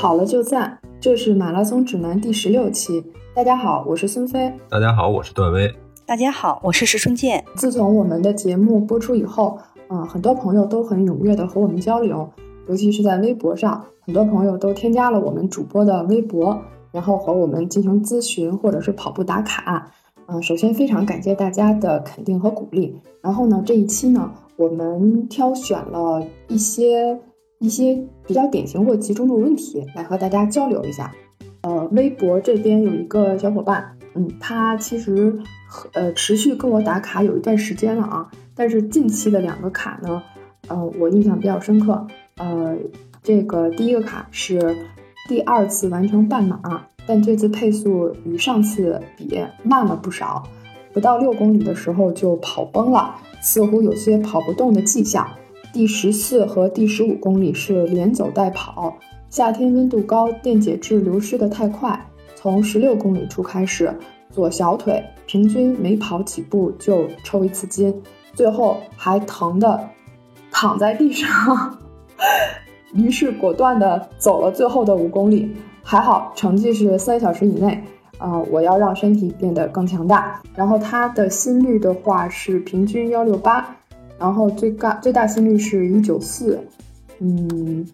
跑了就赞，这是马拉松指南第十六期。大家好，我是孙飞。大家好，我是段威。大家好，我是石春健。自从我们的节目播出以后，嗯，很多朋友都很踊跃的和我们交流，尤其是在微博上，很多朋友都添加了我们主播的微博，然后和我们进行咨询或者是跑步打卡。嗯，首先非常感谢大家的肯定和鼓励。然后呢，这一期呢，我们挑选了一些。一些比较典型或集中的问题来和大家交流一下。呃，微博这边有一个小伙伴，嗯，他其实呃持续跟我打卡有一段时间了啊，但是近期的两个卡呢，呃，我印象比较深刻。呃，这个第一个卡是第二次完成半马，但这次配速与上次比慢了不少，不到六公里的时候就跑崩了，似乎有些跑不动的迹象。第十四和第十五公里是连走带跑，夏天温度高，电解质流失的太快。从十六公里处开始，左小腿平均每跑几步就抽一次筋，最后还疼的躺在地上，于是果断的走了最后的五公里。还好成绩是三小时以内，啊，我要让身体变得更强大。然后他的心率的话是平均幺六八。然后最高最大心率是一九四，嗯，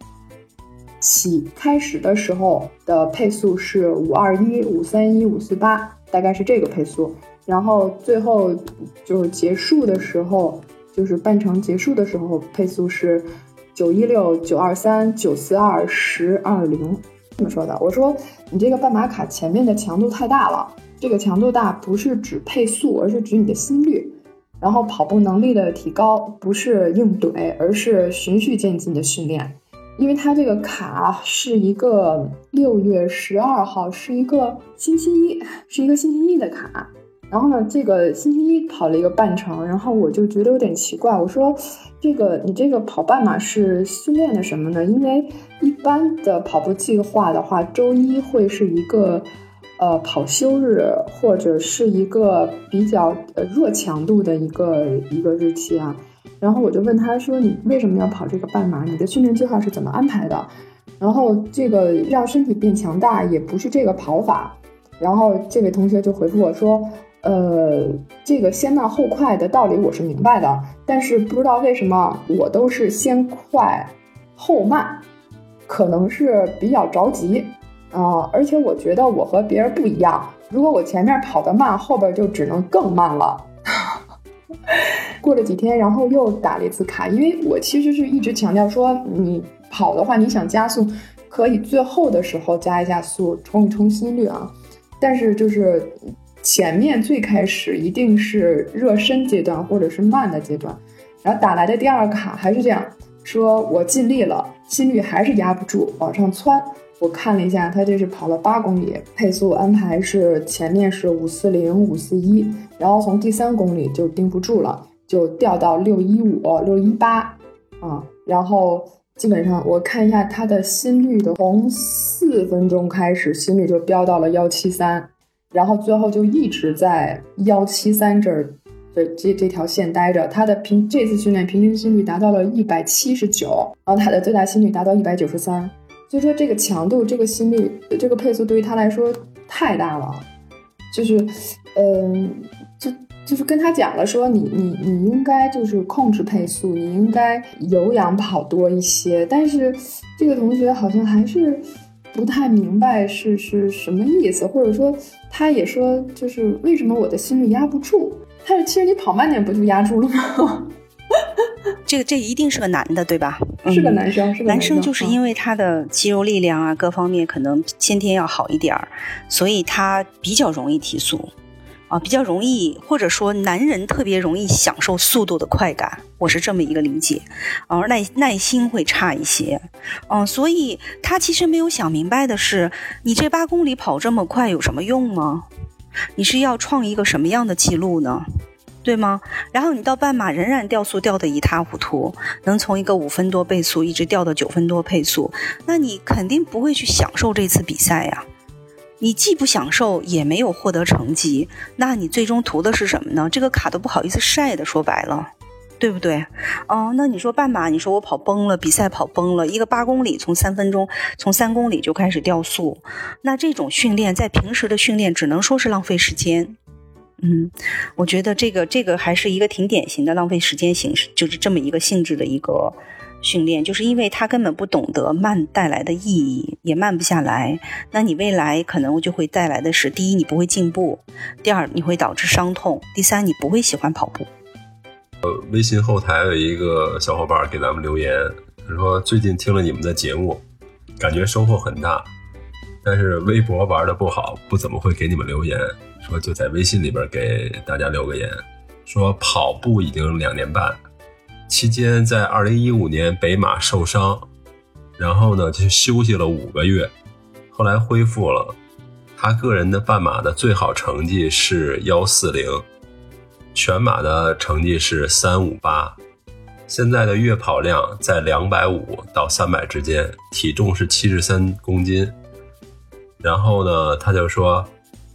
起开始的时候的配速是五二一五三一五四八，大概是这个配速。然后最后就是结束的时候，就是半程结束的时候，配速是九一六九二三九四二十二零。这么说的，我说你这个半马卡前面的强度太大了，这个强度大不是指配速，而是指你的心率。然后跑步能力的提高不是硬怼，而是循序渐进的训练。因为它这个卡是一个六月十二号，是一个星期一，是一个星期一的卡。然后呢，这个星期一跑了一个半程，然后我就觉得有点奇怪，我说这个你这个跑半马是训练的什么呢？因为一般的跑步计划的话，周一会是一个。呃，跑休日或者是一个比较呃弱强度的一个一个日期啊，然后我就问他说：“你为什么要跑这个半马？你的训练计划是怎么安排的？”然后这个让身体变强大也不是这个跑法。然后这位同学就回复我说：“呃，这个先慢后快的道理我是明白的，但是不知道为什么我都是先快后慢，可能是比较着急。”啊，而且我觉得我和别人不一样。如果我前面跑得慢，后边就只能更慢了。过了几天，然后又打了一次卡，因为我其实是一直强调说，你跑的话，你想加速，可以最后的时候加一下速，冲一冲心率啊。但是就是前面最开始一定是热身阶段或者是慢的阶段，然后打来的第二卡还是这样说，我尽力了，心率还是压不住，往上窜。我看了一下，他这是跑了八公里，配速安排是前面是五四零五四一，然后从第三公里就盯不住了，就掉到六一五六一八啊，然后基本上我看一下他的心率的，从四分钟开始心率就飙到了幺七三，然后最后就一直在幺七三这儿的这这条线待着，他的平这次训练平均心率达到了一百七十九，然后他的最大心率达到一百九十三。所以说这个强度、这个心率、这个配速对于他来说太大了，就是，嗯，就就是跟他讲了说，你你你应该就是控制配速，你应该有氧跑多一些。但是这个同学好像还是不太明白是是什么意思，或者说他也说就是为什么我的心率压不住？但是其实你跑慢点不就压住了吗？这个这一定是个男的，对吧？是个男生，是个男生，就是因为他的肌肉力量啊，各方面可能先天要好一点儿，所以他比较容易提速，啊，比较容易，或者说男人特别容易享受速度的快感，我是这么一个理解，而耐耐心会差一些，嗯，所以他其实没有想明白的是，你这八公里跑这么快有什么用吗？你是要创一个什么样的记录呢？对吗？然后你到半马仍然掉速掉得一塌糊涂，能从一个五分多倍速一直掉到九分多配速，那你肯定不会去享受这次比赛呀。你既不享受，也没有获得成绩，那你最终图的是什么呢？这个卡都不好意思晒的，说白了。对不对？哦，那你说半马，你说我跑崩了，比赛跑崩了，一个八公里从三分钟，从三公里就开始掉速，那这种训练在平时的训练只能说是浪费时间。嗯，我觉得这个这个还是一个挺典型的浪费时间形式，就是这么一个性质的一个训练，就是因为他根本不懂得慢带来的意义，也慢不下来。那你未来可能就会带来的是：第一，你不会进步；第二，你会导致伤痛；第三，你不会喜欢跑步。呃，微信后台有一个小伙伴给咱们留言，他说最近听了你们的节目，感觉收获很大，但是微博玩的不好，不怎么会给你们留言。说就在微信里边给大家留个言，说跑步已经两年半，期间在二零一五年北马受伤，然后呢就休息了五个月，后来恢复了。他个人的半马的最好成绩是幺四零，全马的成绩是三五八，现在的月跑量在两百五到三百之间，体重是七十三公斤。然后呢，他就说。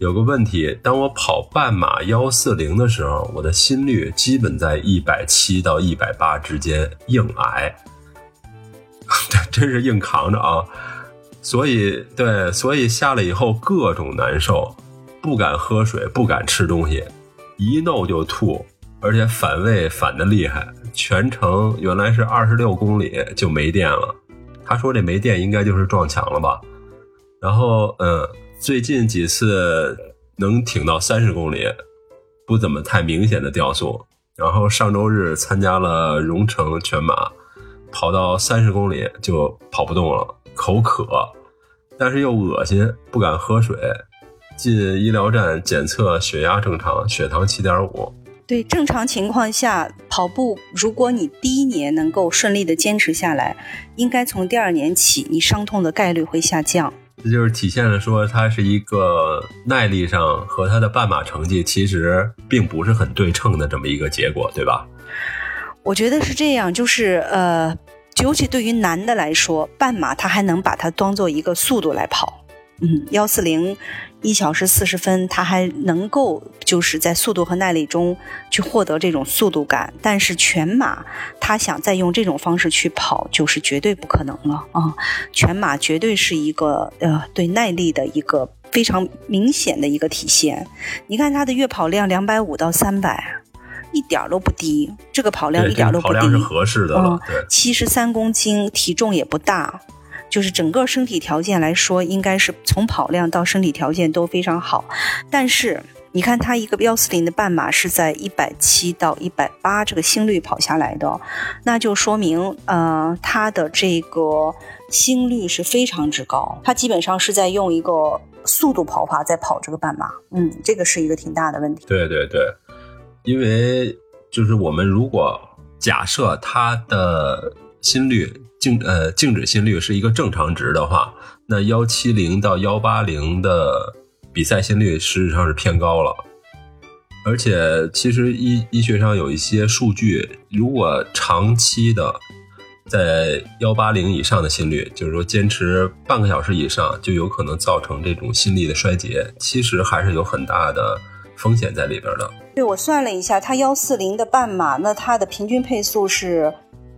有个问题，当我跑半马幺四零的时候，我的心率基本在一百七到一百八之间，硬挨，这 真是硬扛着啊！所以，对，所以下来以后各种难受，不敢喝水，不敢吃东西，一弄就吐，而且反胃反的厉害。全程原来是二十六公里就没电了，他说这没电应该就是撞墙了吧？然后，嗯。最近几次能挺到三十公里，不怎么太明显的掉速。然后上周日参加了荣成全马，跑到三十公里就跑不动了，口渴，但是又恶心，不敢喝水。进医疗站检测血压正常，血糖七点五。对，正常情况下跑步，如果你第一年能够顺利的坚持下来，应该从第二年起，你伤痛的概率会下降。这就是体现了说，他是一个耐力上和他的半马成绩其实并不是很对称的这么一个结果，对吧？我觉得是这样，就是呃，尤其对于男的来说，半马他还能把它当做一个速度来跑，嗯，幺四零。一小时四十分，他还能够就是在速度和耐力中去获得这种速度感，但是全马他想再用这种方式去跑，就是绝对不可能了啊！全马绝对是一个呃对耐力的一个非常明显的一个体现。你看他的月跑量两百五到三百，一点都不低，这个跑量一点都不低，是合适的了。对，七十三公斤，体重也不大。就是整个身体条件来说，应该是从跑量到身体条件都非常好。但是你看他一个幺四零的半马是在一百七到一百八这个心率跑下来的，那就说明呃他的这个心率是非常之高。他基本上是在用一个速度跑法在跑这个半马，嗯，这个是一个挺大的问题。对对对，因为就是我们如果假设他的心率。静呃静止心率是一个正常值的话，那幺七零到幺八零的比赛心率实际上是偏高了，而且其实医医学上有一些数据，如果长期的在幺八零以上的心率，就是说坚持半个小时以上，就有可能造成这种心力的衰竭，其实还是有很大的风险在里边的。对我算了一下，它幺四零的半马，那它的平均配速是。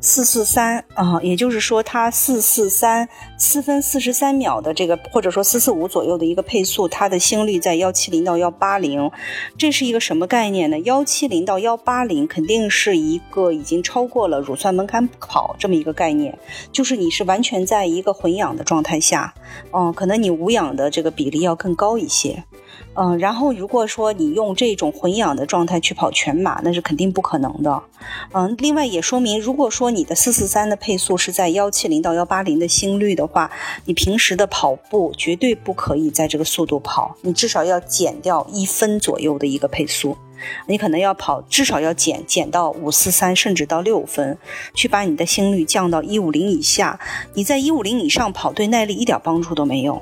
四四三啊，也就是说，它四四三四分四十三秒的这个，或者说四四五左右的一个配速，它的心率在幺七零到幺八零，这是一个什么概念呢？幺七零到幺八零肯定是一个已经超过了乳酸门槛跑这么一个概念，就是你是完全在一个混氧的状态下，嗯，可能你无氧的这个比例要更高一些。嗯，然后如果说你用这种混氧的状态去跑全马，那是肯定不可能的。嗯，另外也说明，如果说你的四四三的配速是在幺七零到幺八零的心率的话，你平时的跑步绝对不可以在这个速度跑，你至少要减掉一分左右的一个配速，你可能要跑至少要减减到五四三，甚至到六分，去把你的心率降到一五零以下。你在一五零以上跑，对耐力一点帮助都没有。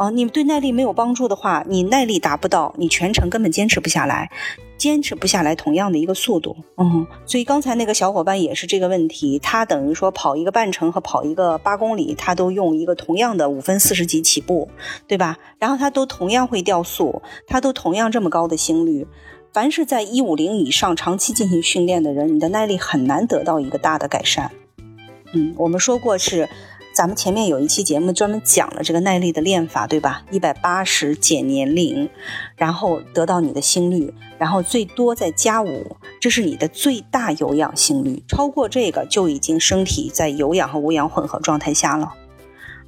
哦，你对耐力没有帮助的话，你耐力达不到，你全程根本坚持不下来，坚持不下来同样的一个速度。嗯，所以刚才那个小伙伴也是这个问题，他等于说跑一个半程和跑一个八公里，他都用一个同样的五分四十几起步，对吧？然后他都同样会掉速，他都同样这么高的心率。凡是在一五零以上长期进行训练的人，你的耐力很难得到一个大的改善。嗯，我们说过是，咱们前面有一期节目专门讲了这个耐力的练法，对吧？一百八十减年龄，然后得到你的心率，然后最多再加五，这是你的最大有氧心率。超过这个就已经身体在有氧和无氧混合状态下了。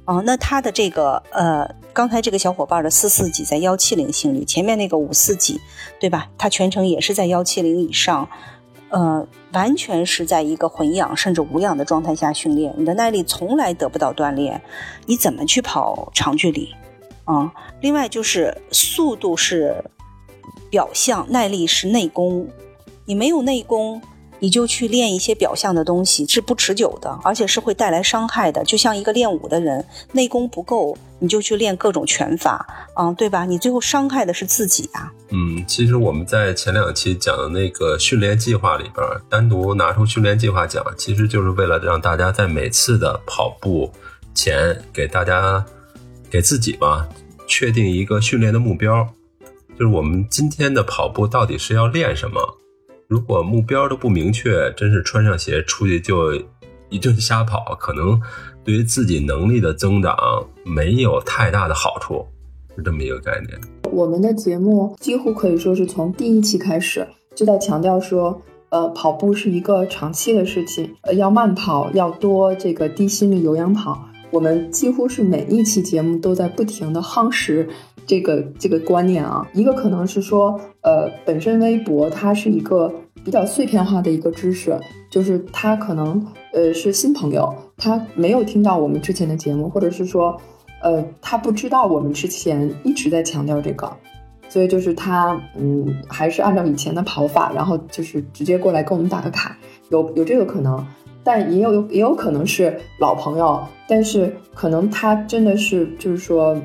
哦，那他的这个呃，刚才这个小伙伴的四四几在幺七零心率，前面那个五四几，对吧？他全程也是在幺七零以上，呃，完全是在一个混氧甚至无氧的状态下训练，你的耐力从来得不到锻炼，你怎么去跑长距离？啊，另外就是速度是表象，耐力是内功，你没有内功。你就去练一些表象的东西是不持久的，而且是会带来伤害的。就像一个练武的人，内功不够，你就去练各种拳法，嗯，对吧？你最后伤害的是自己啊。嗯，其实我们在前两期讲的那个训练计划里边，单独拿出训练计划讲，其实就是为了让大家在每次的跑步前，给大家给自己吧，确定一个训练的目标，就是我们今天的跑步到底是要练什么。如果目标都不明确，真是穿上鞋出去就一顿瞎跑，可能对于自己能力的增长没有太大的好处，是这么一个概念。我们的节目几乎可以说是从第一期开始就在强调说，呃，跑步是一个长期的事情，呃，要慢跑，要多这个低心率有氧跑。我们几乎是每一期节目都在不停的夯实这个这个观念啊。一个可能是说，呃，本身微博它是一个。比较碎片化的一个知识，就是他可能呃是新朋友，他没有听到我们之前的节目，或者是说，呃他不知道我们之前一直在强调这个，所以就是他嗯还是按照以前的跑法，然后就是直接过来跟我们打个卡，有有这个可能，但也有有也有可能是老朋友，但是可能他真的是就是说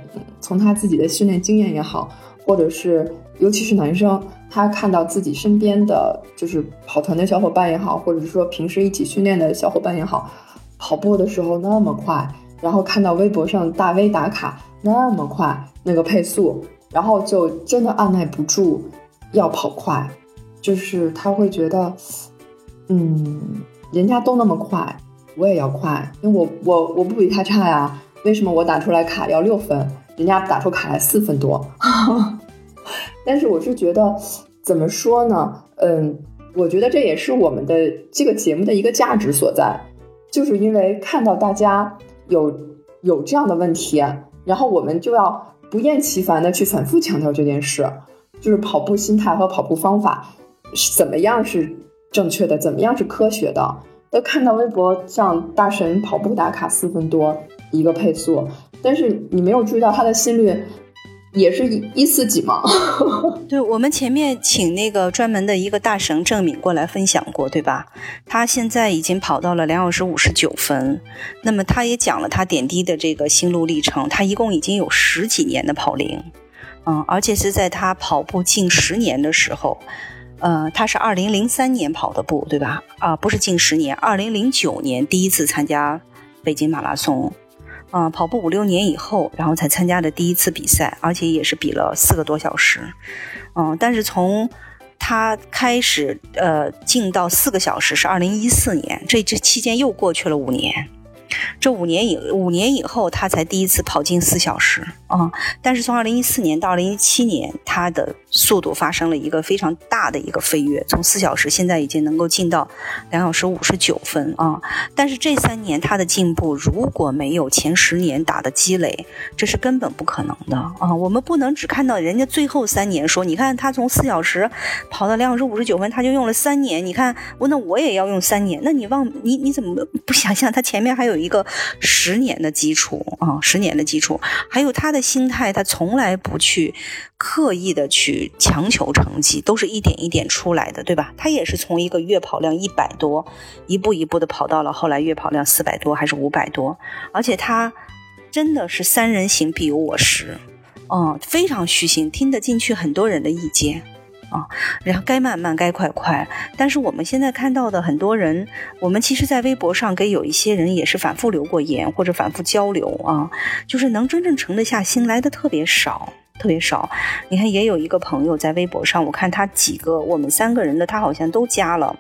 从他自己的训练经验也好，或者是尤其是男生。他看到自己身边的就是跑团的小伙伴也好，或者是说平时一起训练的小伙伴也好，跑步的时候那么快，然后看到微博上大 V 打卡那么快那个配速，然后就真的按耐不住要跑快，就是他会觉得，嗯，人家都那么快，我也要快，因为我我我不比他差呀，为什么我打出来卡要六分，人家打出卡来四分多？但是我是觉得，怎么说呢？嗯，我觉得这也是我们的这个节目的一个价值所在，就是因为看到大家有有这样的问题，然后我们就要不厌其烦的去反复强调这件事，就是跑步心态和跑步方法是怎么样是正确的，怎么样是科学的。都看到微博上大神跑步打卡四分多一个配速，但是你没有注意到他的心率。也是一一四几吗？对，我们前面请那个专门的一个大神郑敏过来分享过，对吧？他现在已经跑到了两小时五十九分，那么他也讲了他点滴的这个心路历程。他一共已经有十几年的跑龄，嗯，而且是在他跑步近十年的时候，呃，他是二零零三年跑的步，对吧？啊，不是近十年，二零零九年第一次参加北京马拉松。嗯，跑步五六年以后，然后才参加的第一次比赛，而且也是比了四个多小时。嗯，但是从他开始呃进到四个小时是二零一四年，这这期间又过去了五年。这五年以五年以后，他才第一次跑进四小时啊！但是从二零一四年到二零一七年，他的速度发生了一个非常大的一个飞跃，从四小时现在已经能够进到两小时五十九分啊！但是这三年他的进步，如果没有前十年打的积累，这是根本不可能的啊！我们不能只看到人家最后三年说，你看他从四小时跑到两小时五十九分，他就用了三年，你看我那我也要用三年，那你忘你你怎么不想想他前面还有？一个十年的基础啊，十年的基础，还有他的心态，他从来不去刻意的去强求成绩，都是一点一点出来的，对吧？他也是从一个月跑量一百多，一步一步的跑到了后来月跑量四百多还是五百多，而且他真的是三人行必有我师，嗯，非常虚心，听得进去很多人的意见。啊，然后该慢慢该快快，但是我们现在看到的很多人，我们其实，在微博上给有一些人也是反复留过言或者反复交流啊，就是能真正沉得下心来的特别少特别少。你看，也有一个朋友在微博上，我看他几个，我们三个人的他好像都加了。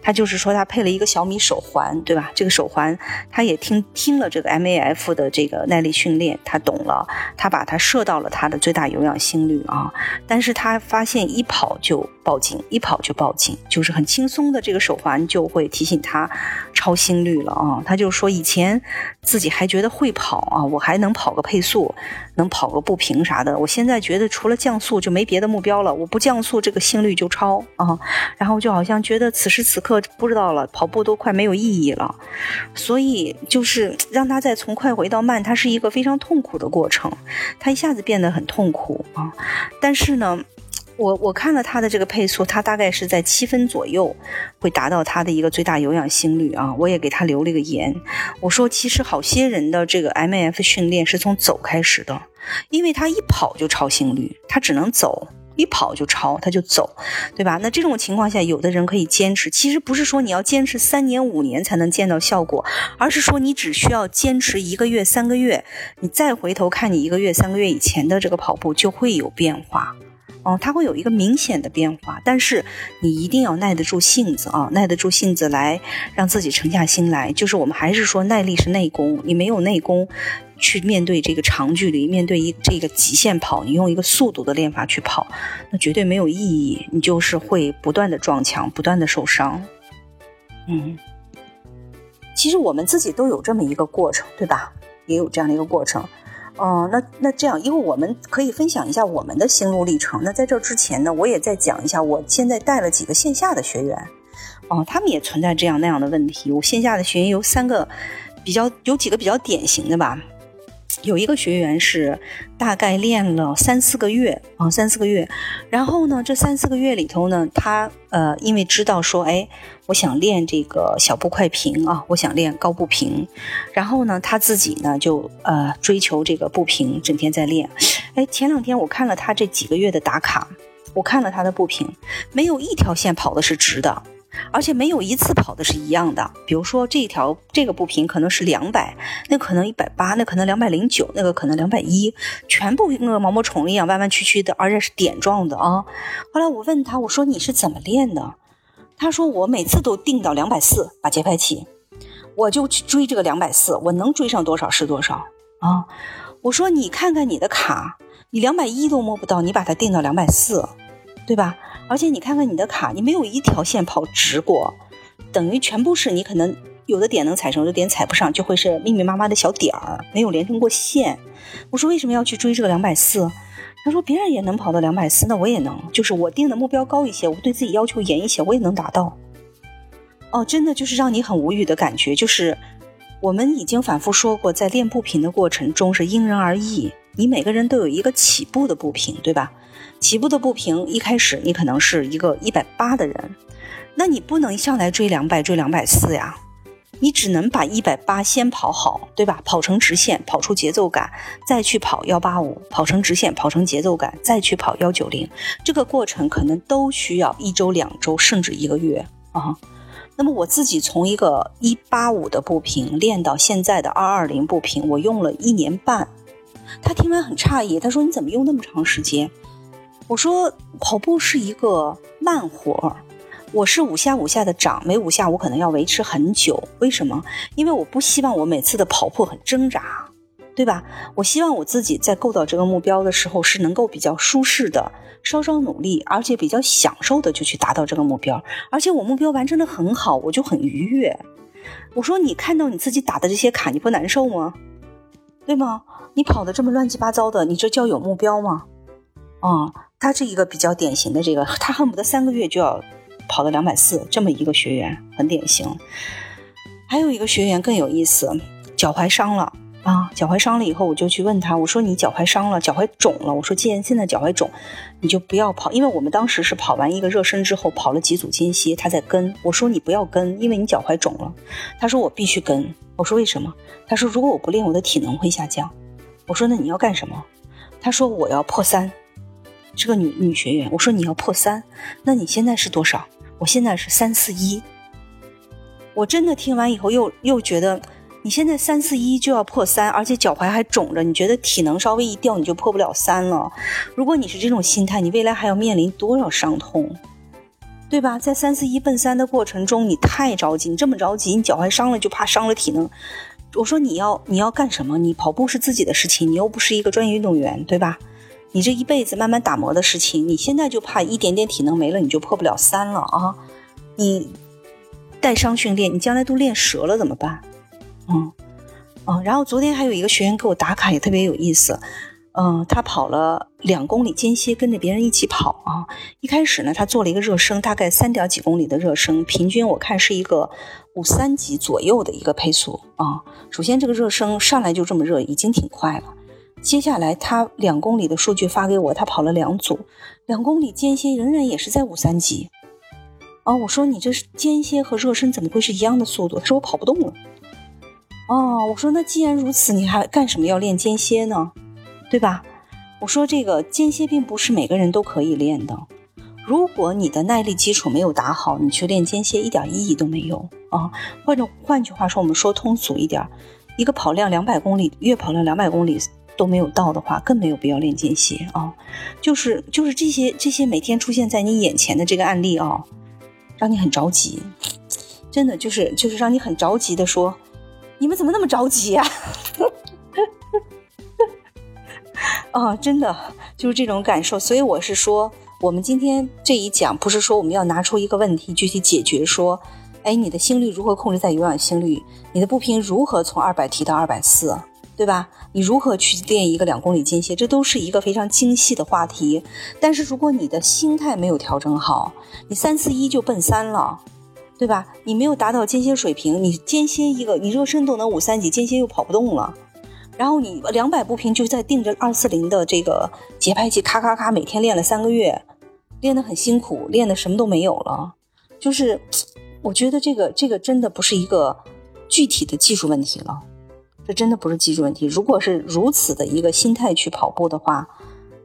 他就是说他配了一个小米手环，对吧？这个手环他也听听了这个 MAF 的这个耐力训练，他懂了，他把它设到了他的最大有氧心率啊。但是他发现一跑就报警，一跑就报警，就是很轻松的这个手环就会提醒他超心率了啊。他就说以前自己还觉得会跑啊，我还能跑个配速。能跑个不平啥的，我现在觉得除了降速就没别的目标了。我不降速，这个心率就超啊，然后就好像觉得此时此刻不知道了，跑步都快没有意义了。所以就是让他再从快回到慢，它是一个非常痛苦的过程，他一下子变得很痛苦啊。但是呢。我我看了他的这个配速，他大概是在七分左右会达到他的一个最大有氧心率啊。我也给他留了个言，我说其实好些人的这个 M F 训练是从走开始的，因为他一跑就超心率，他只能走，一跑就超，他就走，对吧？那这种情况下，有的人可以坚持，其实不是说你要坚持三年五年才能见到效果，而是说你只需要坚持一个月三个月，你再回头看你一个月三个月以前的这个跑步就会有变化。哦，它会有一个明显的变化，但是你一定要耐得住性子啊，耐得住性子来让自己沉下心来。就是我们还是说耐力是内功，你没有内功去面对这个长距离，面对一这个极限跑，你用一个速度的练法去跑，那绝对没有意义。你就是会不断的撞墙，不断的受伤。嗯，其实我们自己都有这么一个过程，对吧？也有这样的一个过程。哦，那那这样，因为我们可以分享一下我们的心路历程。那在这之前呢，我也再讲一下，我现在带了几个线下的学员，哦，他们也存在这样那样的问题。我线下的学员有三个，比较有几个比较典型的吧。有一个学员是大概练了三四个月啊，三四个月，然后呢，这三四个月里头呢，他呃，因为知道说，哎，我想练这个小步快平啊，我想练高步平，然后呢，他自己呢就呃追求这个步频，整天在练。哎，前两天我看了他这几个月的打卡，我看了他的步频，没有一条线跑的是直的。而且没有一次跑的是一样的，比如说这一条这个步频可能是两百，那可能一百八，那可能两百零九，那个可能两百一，全部跟个毛毛虫一样弯弯曲曲的，而且是点状的啊。后来我问他，我说你是怎么练的？他说我每次都定到两百四，把节拍器，我就去追这个两百四，我能追上多少是多少啊。我说你看看你的卡，你两百一都摸不到，你把它定到两百四，对吧？而且你看看你的卡，你没有一条线跑直过，等于全部是你可能有的点能踩上，有的点踩不上，就会是密密麻麻的小点儿，没有连成过线。我说为什么要去追这个两百四？他说别人也能跑到两百四，那我也能，就是我定的目标高一些，我对自己要求严一些，我也能达到。哦，真的就是让你很无语的感觉，就是我们已经反复说过，在练步频的过程中是因人而异，你每个人都有一个起步的步频，对吧？起步的步频，一开始你可能是一个一百八的人，那你不能一上来追两百，追两百四呀，你只能把一百八先跑好，对吧？跑成直线，跑出节奏感，再去跑幺八五，跑成直线，跑成节奏感，再去跑幺九零，这个过程可能都需要一周、两周，甚至一个月啊。那么我自己从一个一八五的步频练到现在的二二零步频，我用了一年半。他听完很诧异，他说：“你怎么用那么长时间？”我说跑步是一个慢活儿，我是五下五下的涨，每五下我可能要维持很久。为什么？因为我不希望我每次的跑步很挣扎，对吧？我希望我自己在够到这个目标的时候是能够比较舒适的，稍稍努力，而且比较享受的就去达到这个目标。而且我目标完成的很好，我就很愉悦。我说你看到你自己打的这些卡，你不难受吗？对吗？你跑的这么乱七八糟的，你这叫有目标吗？啊？他是一个比较典型的这个，他恨不得三个月就要跑到两百四，这么一个学员很典型。还有一个学员更有意思，脚踝伤了啊，脚踝伤了以后，我就去问他，我说你脚踝伤了，脚踝肿了。我说既然现在脚踝肿，你就不要跑，因为我们当时是跑完一个热身之后跑了几组间歇，他在跟我说你不要跟，因为你脚踝肿了。他说我必须跟，我说为什么？他说如果我不练，我的体能会下降。我说那你要干什么？他说我要破三。是个女女学员，我说你要破三，那你现在是多少？我现在是三四一。我真的听完以后又又觉得，你现在三四一就要破三，而且脚踝还肿着，你觉得体能稍微一掉你就破不了三了。如果你是这种心态，你未来还要面临多少伤痛，对吧？在三四一奔三的过程中，你太着急，你这么着急，你脚踝伤了就怕伤了体能。我说你要你要干什么？你跑步是自己的事情，你又不是一个专业运动员，对吧？你这一辈子慢慢打磨的事情，你现在就怕一点点体能没了，你就破不了三了啊！你带伤训练，你将来都练折了怎么办？嗯，嗯，然后昨天还有一个学员给我打卡，也特别有意思。嗯，他跑了两公里间歇，跟着别人一起跑啊。一开始呢，他做了一个热身，大概三点几公里的热身，平均我看是一个五三级左右的一个配速啊。首先这个热身上来就这么热，已经挺快了。接下来他两公里的数据发给我，他跑了两组，两公里间歇仍然也是在五三级。啊，我说你这是间歇和热身怎么会是一样的速度？他说我跑不动了。哦，我说那既然如此，你还干什么要练间歇呢？对吧？我说这个间歇并不是每个人都可以练的。如果你的耐力基础没有打好，你去练间歇一点意义都没有啊。或者换句话说，我们说通俗一点，一个跑量两百公里，月跑量两百公里都没有到的话，更没有必要练间歇啊。就是就是这些这些每天出现在你眼前的这个案例啊，让你很着急，真的就是就是让你很着急的说。你们怎么那么着急呀？啊，真的就是这种感受。所以我是说，我们今天这一讲不是说我们要拿出一个问题具体解决，说，哎，你的心率如何控制在有氧心率？你的步频如何从二百提到二百四，对吧？你如何去练一个两公里间歇？这都是一个非常精细的话题。但是如果你的心态没有调整好，你三四一就奔三了。对吧？你没有达到间歇水平，你间歇一个，你热身都能五三级，间歇又跑不动了，然后你两百步频就在定着二四零的这个节拍器，咔咔咔，每天练了三个月，练得很辛苦，练的什么都没有了。就是，我觉得这个这个真的不是一个具体的技术问题了，这真的不是技术问题。如果是如此的一个心态去跑步的话，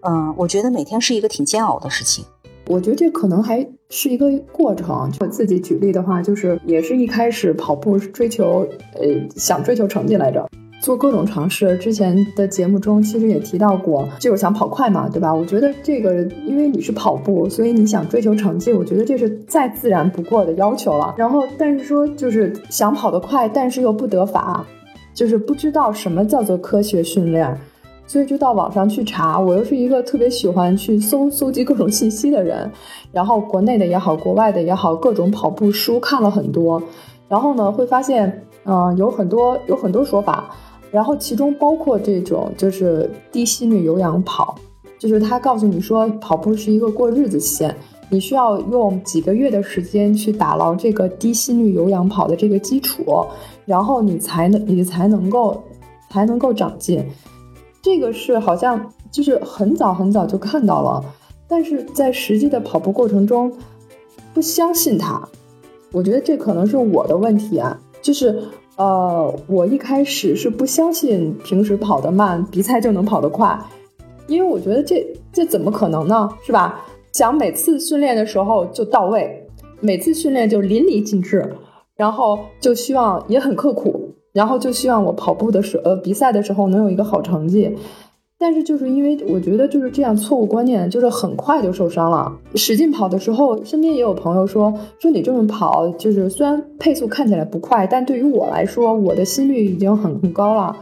嗯，我觉得每天是一个挺煎熬的事情。我觉得这可能还是一个过程。就我自己举例的话，就是也是一开始跑步追求，呃，想追求成绩来着，做各种尝试。之前的节目中其实也提到过，就是想跑快嘛，对吧？我觉得这个，因为你是跑步，所以你想追求成绩，我觉得这是再自然不过的要求了。然后，但是说就是想跑得快，但是又不得法，就是不知道什么叫做科学训练。所以就到网上去查，我又是一个特别喜欢去搜搜集各种信息的人，然后国内的也好，国外的也好，各种跑步书看了很多，然后呢会发现，嗯，有很多有很多说法，然后其中包括这种就是低心率有氧跑，就是他告诉你说跑步是一个过日子线，你需要用几个月的时间去打牢这个低心率有氧跑的这个基础，然后你才能你才能够才能够长进。这个是好像就是很早很早就看到了，但是在实际的跑步过程中不相信他，我觉得这可能是我的问题啊，就是呃，我一开始是不相信平时跑得慢，比赛就能跑得快，因为我觉得这这怎么可能呢，是吧？想每次训练的时候就到位，每次训练就淋漓尽致，然后就希望也很刻苦。然后就希望我跑步的时呃比赛的时候能有一个好成绩，但是就是因为我觉得就是这样错误观念，就是很快就受伤了。使劲跑的时候，身边也有朋友说说你这么跑，就是虽然配速看起来不快，但对于我来说，我的心率已经很很高了。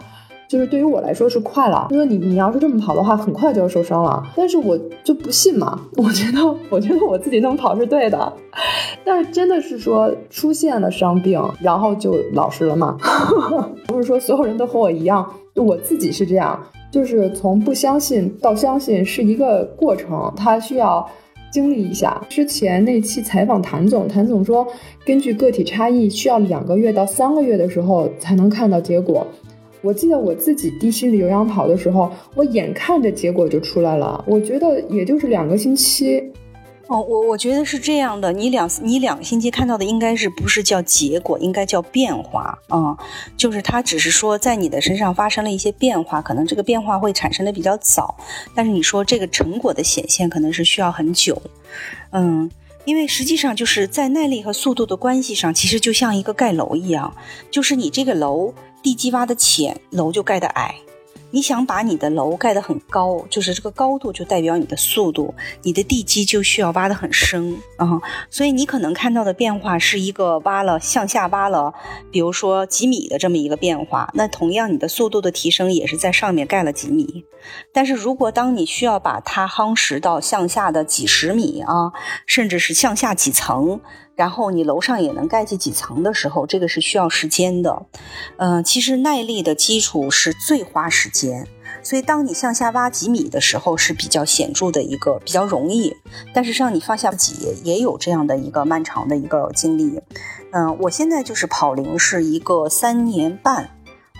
就是对于我来说是快了，就说你你要是这么跑的话，很快就要受伤了。但是我就不信嘛，我觉得我觉得我自己那么跑是对的，但是真的是说出现了伤病，然后就老实了吗？不是说所有人都和我一样，我自己是这样，就是从不相信到相信是一个过程，他需要经历一下。之前那期采访谭总，谭总说，根据个体差异，需要两个月到三个月的时候才能看到结果。我记得我自己低心理有氧跑的时候，我眼看着结果就出来了。我觉得也就是两个星期。哦，我我觉得是这样的，你两你两个星期看到的应该是不是叫结果，应该叫变化啊？就是它只是说在你的身上发生了一些变化，可能这个变化会产生的比较早，但是你说这个成果的显现可能是需要很久。嗯，因为实际上就是在耐力和速度的关系上，其实就像一个盖楼一样，就是你这个楼地基挖的浅，楼就盖的矮。你想把你的楼盖得很高，就是这个高度就代表你的速度，你的地基就需要挖得很深啊。所以你可能看到的变化是一个挖了向下挖了，比如说几米的这么一个变化。那同样你的速度的提升也是在上面盖了几米。但是如果当你需要把它夯实到向下的几十米啊，甚至是向下几层。然后你楼上也能盖起几层的时候，这个是需要时间的。嗯，其实耐力的基础是最花时间，所以当你向下挖几米的时候是比较显著的一个比较容易，但是让你放下几也有这样的一个漫长的一个经历。嗯，我现在就是跑龄是一个三年半。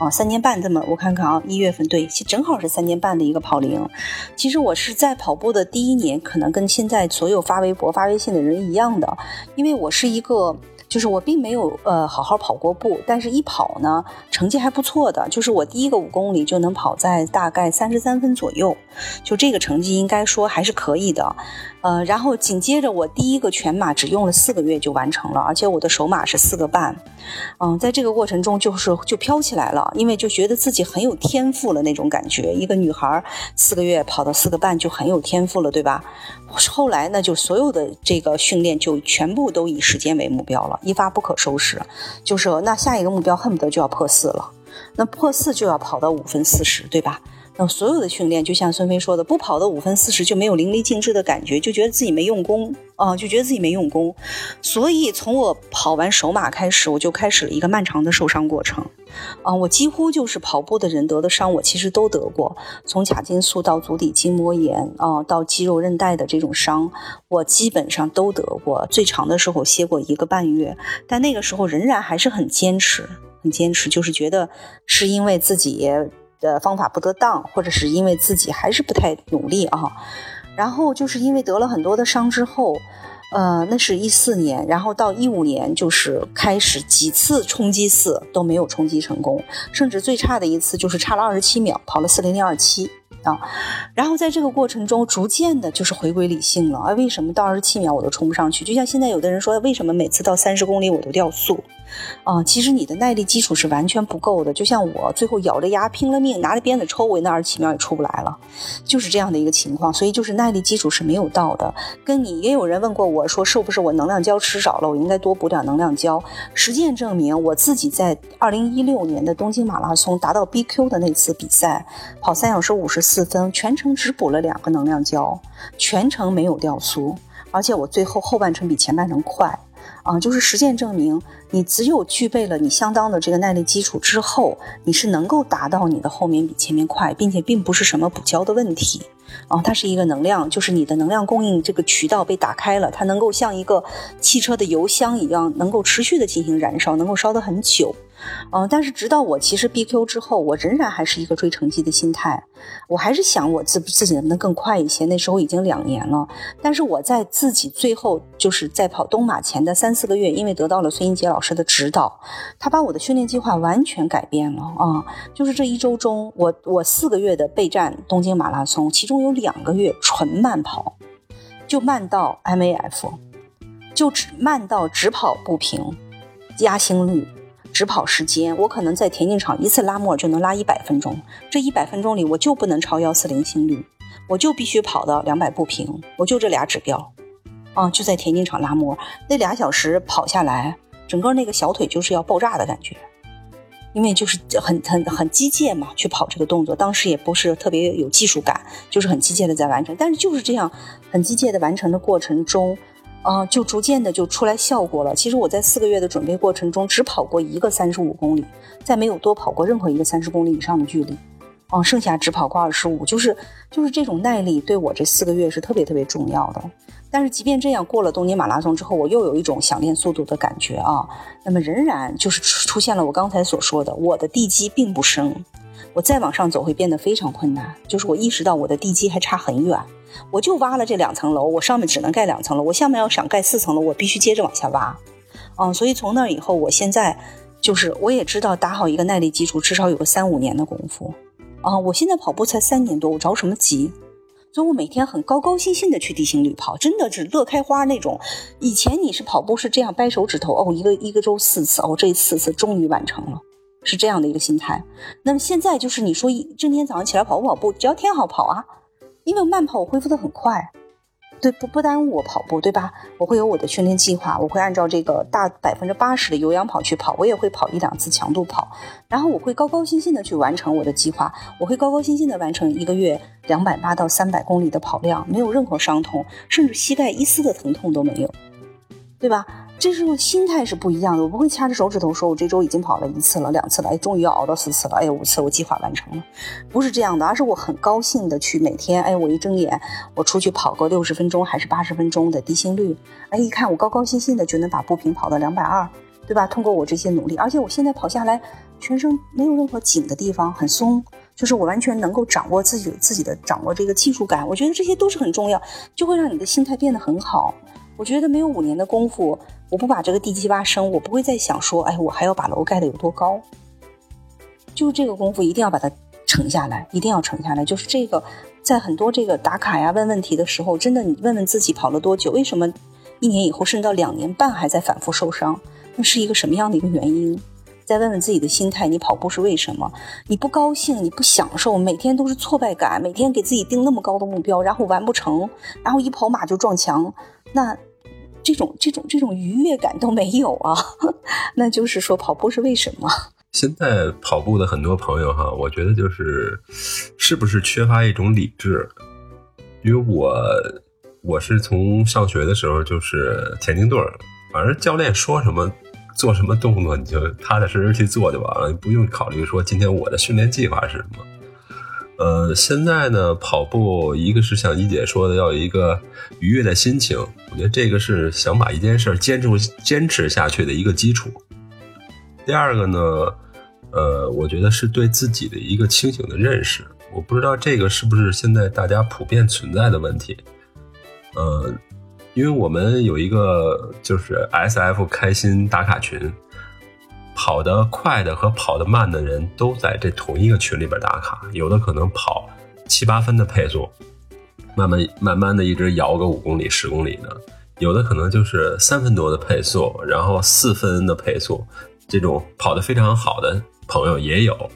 啊，三年半这么，我看看啊，一月份对其，正好是三年半的一个跑龄。其实我是在跑步的第一年，可能跟现在所有发微博、发微信的人一样的，因为我是一个。就是我并没有呃好好跑过步，但是一跑呢，成绩还不错的。就是我第一个五公里就能跑在大概三十三分左右，就这个成绩应该说还是可以的。呃，然后紧接着我第一个全马只用了四个月就完成了，而且我的首马是四个半。嗯，在这个过程中就是就飘起来了，因为就觉得自己很有天赋了那种感觉。一个女孩四个月跑到四个半就很有天赋了，对吧？后来呢，就所有的这个训练就全部都以时间为目标了，一发不可收拾。就是那下一个目标恨不得就要破四了，那破四就要跑到五分四十，对吧？所有的训练，就像孙飞说的，不跑到五分四十就没有淋漓尽致的感觉，就觉得自己没用功啊，就觉得自己没用功。所以从我跑完首马开始，我就开始了一个漫长的受伤过程。啊，我几乎就是跑步的人得的伤，我其实都得过，从髂筋束到足底筋膜炎啊，到肌肉韧带的这种伤，我基本上都得过。最长的时候歇过一个半月，但那个时候仍然还是很坚持，很坚持，就是觉得是因为自己。的方法不得当，或者是因为自己还是不太努力啊，然后就是因为得了很多的伤之后，呃，那是一四年，然后到一五年就是开始几次冲击四都没有冲击成功，甚至最差的一次就是差了二十七秒，跑了四零零二七。啊，然后在这个过程中，逐渐的就是回归理性了。啊，为什么到二十七秒我都冲不上去？就像现在有的人说，为什么每次到三十公里我都掉速？啊，其实你的耐力基础是完全不够的。就像我最后咬着牙拼了命拿着鞭子抽，我那二十七秒也出不来了，就是这样的一个情况。所以就是耐力基础是没有到的。跟你也有人问过我说，是不是我能量胶吃少了？我应该多补点能量胶。实践证明，我自己在二零一六年的东京马拉松达到 BQ 的那次比赛，跑三小时五十。四分全程只补了两个能量胶，全程没有掉速，而且我最后后半程比前半程快，啊，就是实践证明，你只有具备了你相当的这个耐力基础之后，你是能够达到你的后面比前面快，并且并不是什么补胶的问题。啊，它是一个能量，就是你的能量供应这个渠道被打开了，它能够像一个汽车的油箱一样，能够持续的进行燃烧，能够烧得很久。嗯，但是直到我其实 BQ 之后，我仍然还是一个追成绩的心态，我还是想我自自己能不能更快一些。那时候已经两年了，但是我在自己最后就是在跑东马前的三四个月，因为得到了孙英杰老师的指导，他把我的训练计划完全改变了啊！就是这一周中，我我四个月的备战东京马拉松，其中。有两个月纯慢跑，就慢到 MAF，就只慢到只跑步频、压心率、只跑时间。我可能在田径场一次拉磨就能拉一百分钟，这一百分钟里我就不能超幺四零心率，我就必须跑到两百步频，我就这俩指标，啊，就在田径场拉磨，那俩小时跑下来，整个那个小腿就是要爆炸的感觉。因为就是很很很机械嘛，去跑这个动作，当时也不是特别有技术感，就是很机械的在完成。但是就是这样很机械的完成的过程中，啊，就逐渐的就出来效果了。其实我在四个月的准备过程中，只跑过一个三十五公里，再没有多跑过任何一个三十公里以上的距离，啊，剩下只跑过二十五。就是就是这种耐力对我这四个月是特别特别重要的。但是即便这样，过了东京马拉松之后，我又有一种想练速度的感觉啊。那么仍然就是出现了我刚才所说的，我的地基并不深，我再往上走会变得非常困难。就是我意识到我的地基还差很远，我就挖了这两层楼，我上面只能盖两层楼，我下面要想盖四层楼，我必须接着往下挖。嗯，所以从那以后，我现在就是我也知道打好一个耐力基础，至少有个三五年的功夫。啊，我现在跑步才三年多，我着什么急？所以我每天很高高兴兴的去地心率跑，真的是乐开花那种。以前你是跑步是这样掰手指头哦，一个一个周四次哦，这四次终于完成了，是这样的一个心态。那么现在就是你说今天早上起来跑不跑步，只要天好跑啊，因为慢跑我恢复的很快。对，不不耽误我跑步，对吧？我会有我的训练计划，我会按照这个大百分之八十的有氧跑去跑，我也会跑一两次强度跑，然后我会高高兴兴的去完成我的计划，我会高高兴兴的完成一个月两百八到三百公里的跑量，没有任何伤痛，甚至膝盖一丝的疼痛都没有，对吧？这时候心态是不一样的，我不会掐着手指头说，我这周已经跑了一次了，两次了，哎，终于要熬到四次了，哎，五次我计划完成了，不是这样的，而是我很高兴的去每天，哎，我一睁眼，我出去跑个六十分钟还是八十分钟的低心率，哎，一看我高高兴兴的就能把步频跑到两百二，对吧？通过我这些努力，而且我现在跑下来，全身没有任何紧的地方，很松，就是我完全能够掌握自己自己的掌握这个技术感，我觉得这些都是很重要，就会让你的心态变得很好。我觉得没有五年的功夫，我不把这个地基挖深，我不会再想说，哎，我还要把楼盖的有多高。就这个功夫一定要把它沉下来，一定要沉下来。就是这个，在很多这个打卡呀、问问题的时候，真的你问问自己跑了多久？为什么一年以后甚至到两年半还在反复受伤？那是一个什么样的一个原因？再问问自己的心态，你跑步是为什么？你不高兴，你不享受，每天都是挫败感，每天给自己定那么高的目标，然后完不成，然后一跑马就撞墙，那。这种这种这种愉悦感都没有啊，那就是说跑步是为什么？现在跑步的很多朋友哈，我觉得就是是不是缺乏一种理智？因为我我是从上学的时候就是田径队，反正教练说什么做什么动作，你就踏踏实实去做就完了，不用考虑说今天我的训练计划是什么。呃，现在呢，跑步一个是像一姐说的，要有一个愉悦的心情，我觉得这个是想把一件事坚持坚持下去的一个基础。第二个呢，呃，我觉得是对自己的一个清醒的认识。我不知道这个是不是现在大家普遍存在的问题。呃，因为我们有一个就是 S F 开心打卡群。跑得快的和跑得慢的人都在这同一个群里边打卡，有的可能跑七八分的配速，慢慢慢慢的一直摇个五公里、十公里的；有的可能就是三分多的配速，然后四分的配速，这种跑得非常好的朋友也有。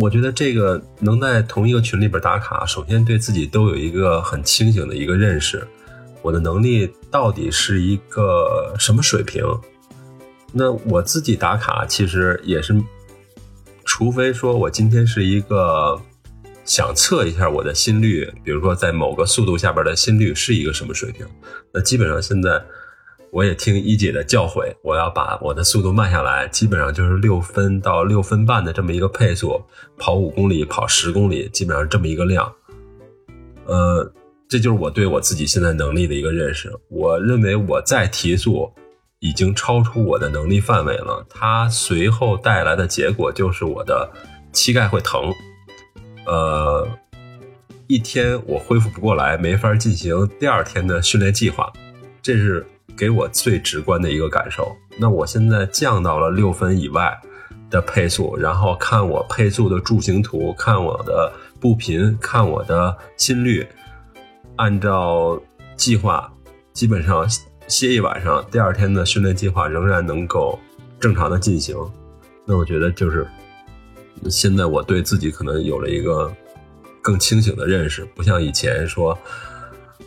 我觉得这个能在同一个群里边打卡，首先对自己都有一个很清醒的一个认识，我的能力到底是一个什么水平。那我自己打卡其实也是，除非说我今天是一个想测一下我的心率，比如说在某个速度下边的心率是一个什么水平，那基本上现在我也听一姐的教诲，我要把我的速度慢下来，基本上就是六分到六分半的这么一个配速，跑五公里、跑十公里，基本上这么一个量。呃，这就是我对我自己现在能力的一个认识。我认为我再提速。已经超出我的能力范围了，它随后带来的结果就是我的膝盖会疼，呃，一天我恢复不过来，没法进行第二天的训练计划，这是给我最直观的一个感受。那我现在降到了六分以外的配速，然后看我配速的柱形图，看我的步频，看我的心率，按照计划，基本上。歇一晚上，第二天的训练计划仍然能够正常的进行。那我觉得就是现在我对自己可能有了一个更清醒的认识，不像以前说，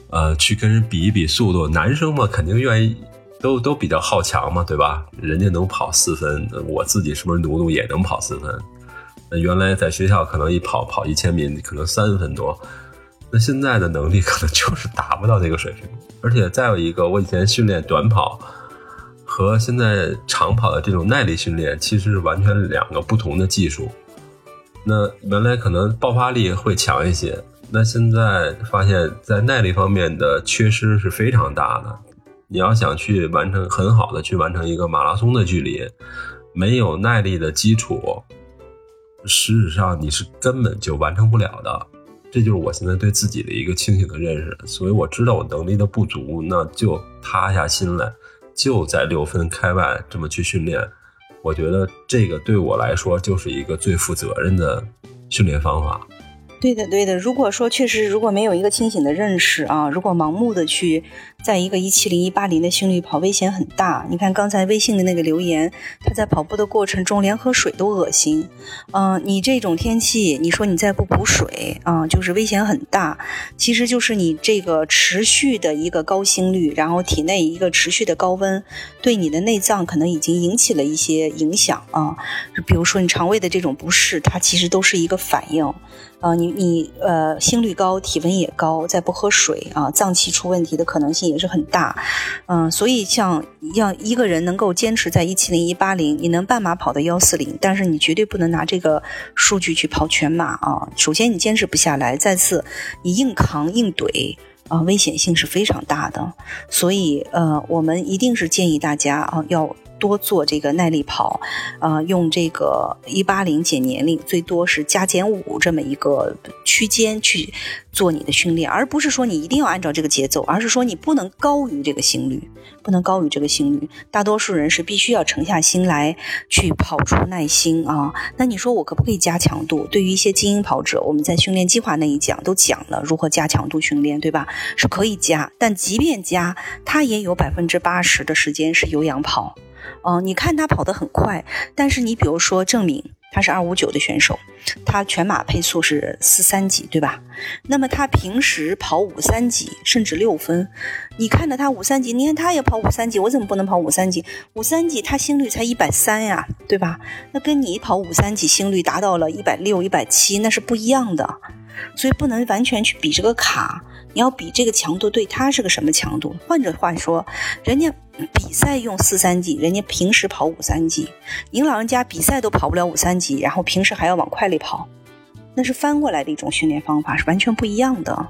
呃，去跟人比一比速度。男生嘛，肯定愿意都都比较好强嘛，对吧？人家能跑四分，我自己是不是努努也能跑四分？原来在学校可能一跑跑一千米可能三分多。那现在的能力可能就是达不到这个水平，而且再有一个，我以前训练短跑和现在长跑的这种耐力训练，其实是完全两个不同的技术。那原来可能爆发力会强一些，那现在发现，在耐力方面的缺失是非常大的。你要想去完成很好的去完成一个马拉松的距离，没有耐力的基础，事实上你是根本就完成不了的。这就是我现在对自己的一个清醒的认识，所以我知道我能力的不足，那就塌下心来，就在六分开外这么去训练。我觉得这个对我来说就是一个最负责任的训练方法。对的，对的。如果说确实如果没有一个清醒的认识啊，如果盲目的去在一个一七零一八零的心率跑，危险很大。你看刚才微信的那个留言，他在跑步的过程中连喝水都恶心。嗯，你这种天气，你说你再不补水啊，就是危险很大。其实就是你这个持续的一个高心率，然后体内一个持续的高温，对你的内脏可能已经引起了一些影响啊。比如说你肠胃的这种不适，它其实都是一个反应。啊，你你呃，心率高，体温也高，再不喝水啊，脏器出问题的可能性也是很大。嗯，所以像要一个人能够坚持在一七零一八零，你能半马跑到幺四零，但是你绝对不能拿这个数据去跑全马啊。首先你坚持不下来，再次你硬扛硬怼啊，危险性是非常大的。所以呃，我们一定是建议大家啊要。多做这个耐力跑，呃，用这个一八零减年龄，最多是加减五这么一个区间去做你的训练，而不是说你一定要按照这个节奏，而是说你不能高于这个心率，不能高于这个心率。大多数人是必须要沉下心来去跑出耐心啊。那你说我可不可以加强度？对于一些精英跑者，我们在训练计划那一讲都讲了如何加强度训练，对吧？是可以加，但即便加，它也有百分之八十的时间是有氧跑。哦，你看他跑得很快，但是你比如说郑敏，他是二五九的选手，他全马配速是四三几，对吧？那么他平时跑五三几，甚至六分，你看着他五三几，你看他也跑五三几，我怎么不能跑五三几？五三几他心率才一百三呀，对吧？那跟你跑五三几心率达到了一百六、一百七，那是不一样的，所以不能完全去比这个卡。你要比这个强度对他是个什么强度？换句话说，人家比赛用四三级，人家平时跑五三级，您老人家比赛都跑不了五三级，然后平时还要往快里跑，那是翻过来的一种训练方法，是完全不一样的。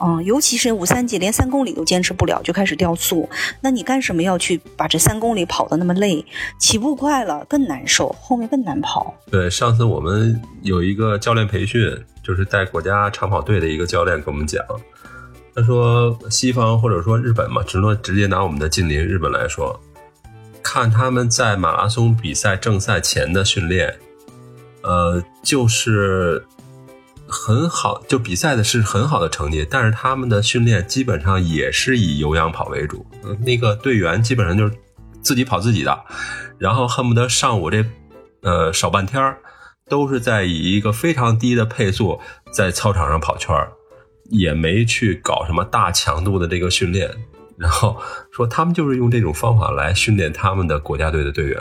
嗯，尤其是五三级连三公里都坚持不了就开始掉速，那你干什么要去把这三公里跑的那么累？起步快了更难受，后面更难跑。对，上次我们有一个教练培训，就是带国家长跑队的一个教练跟我们讲，他说西方或者说日本嘛，只能直接拿我们的近邻日本来说，看他们在马拉松比赛正赛前的训练，呃，就是。很好，就比赛的是很好的成绩，但是他们的训练基本上也是以有氧跑为主。那个队员基本上就是自己跑自己的，然后恨不得上午这呃少半天都是在以一个非常低的配速在操场上跑圈儿也没去搞什么大强度的这个训练。然后说他们就是用这种方法来训练他们的国家队的队员。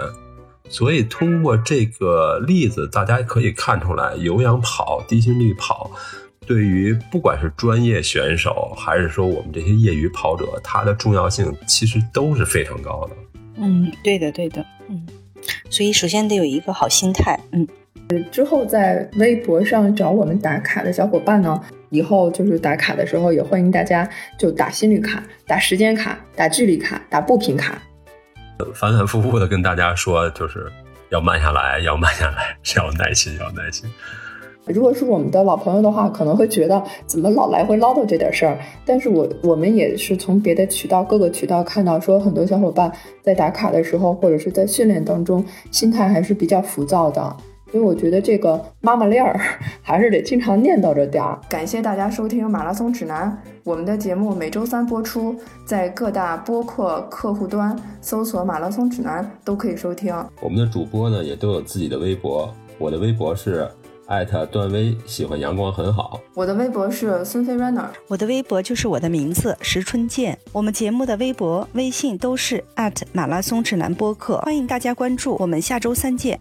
所以通过这个例子，大家可以看出来，有氧跑、低心率跑，对于不管是专业选手，还是说我们这些业余跑者，它的重要性其实都是非常高的。嗯，对的，对的，嗯。所以首先得有一个好心态，嗯。之后在微博上找我们打卡的小伙伴呢，以后就是打卡的时候，也欢迎大家就打心率卡、打时间卡、打距离卡、打步频卡。反反复复的跟大家说，就是要慢下来，要慢下来，要耐心，要耐心。如果是我们的老朋友的话，可能会觉得怎么老来回唠叨这点事儿。但是我我们也是从别的渠道、各个渠道看到，说很多小伙伴在打卡的时候，或者是在训练当中，心态还是比较浮躁的。所以我觉得这个妈妈链儿 还是得经常念叨着点儿。感谢大家收听《马拉松指南》，我们的节目每周三播出，在各大播客客户端搜索“马拉松指南”都可以收听。我们的主播呢也都有自己的微博，我的微博是。艾特段威喜欢阳光很好。我的微博是孙飞 runner，我的微博就是我的名字石春健。我们节目的微博、微信都是艾特马拉松指南播客，欢迎大家关注。我们下周三见。